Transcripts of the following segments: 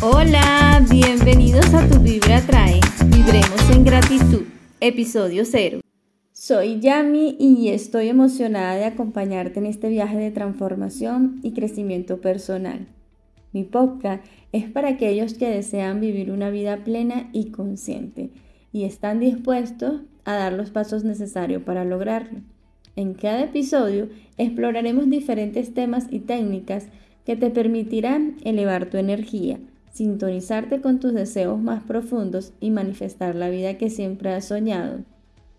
Hola, bienvenidos a Tu Vibra Trae. Vibremos en gratitud, episodio 0. Soy Yami y estoy emocionada de acompañarte en este viaje de transformación y crecimiento personal. Mi podcast es para aquellos que desean vivir una vida plena y consciente y están dispuestos a dar los pasos necesarios para lograrlo. En cada episodio exploraremos diferentes temas y técnicas que te permitirán elevar tu energía, sintonizarte con tus deseos más profundos y manifestar la vida que siempre has soñado.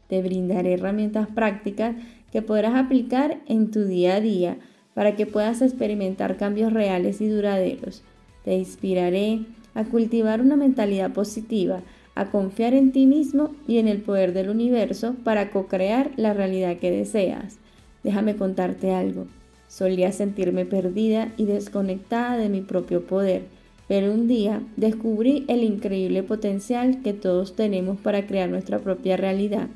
Te brindaré herramientas prácticas que podrás aplicar en tu día a día para que puedas experimentar cambios reales y duraderos. Te inspiraré a cultivar una mentalidad positiva, a confiar en ti mismo y en el poder del universo para co-crear la realidad que deseas. Déjame contarte algo. Solía sentirme perdida y desconectada de mi propio poder, pero un día descubrí el increíble potencial que todos tenemos para crear nuestra propia realidad.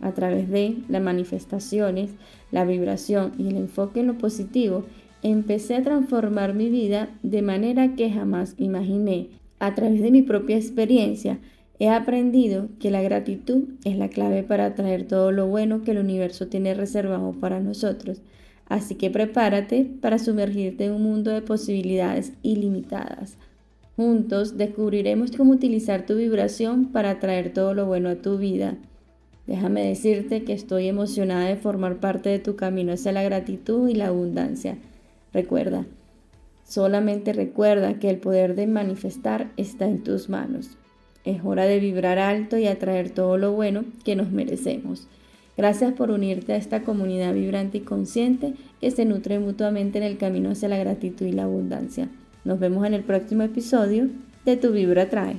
A través de las manifestaciones, la vibración y el enfoque en lo positivo, empecé a transformar mi vida de manera que jamás imaginé. A través de mi propia experiencia, he aprendido que la gratitud es la clave para atraer todo lo bueno que el universo tiene reservado para nosotros. Así que prepárate para sumergirte en un mundo de posibilidades ilimitadas. Juntos descubriremos cómo utilizar tu vibración para atraer todo lo bueno a tu vida. Déjame decirte que estoy emocionada de formar parte de tu camino hacia la gratitud y la abundancia. Recuerda, solamente recuerda que el poder de manifestar está en tus manos. Es hora de vibrar alto y atraer todo lo bueno que nos merecemos. Gracias por unirte a esta comunidad vibrante y consciente que se nutre mutuamente en el camino hacia la gratitud y la abundancia. Nos vemos en el próximo episodio de Tu Vibra Trae.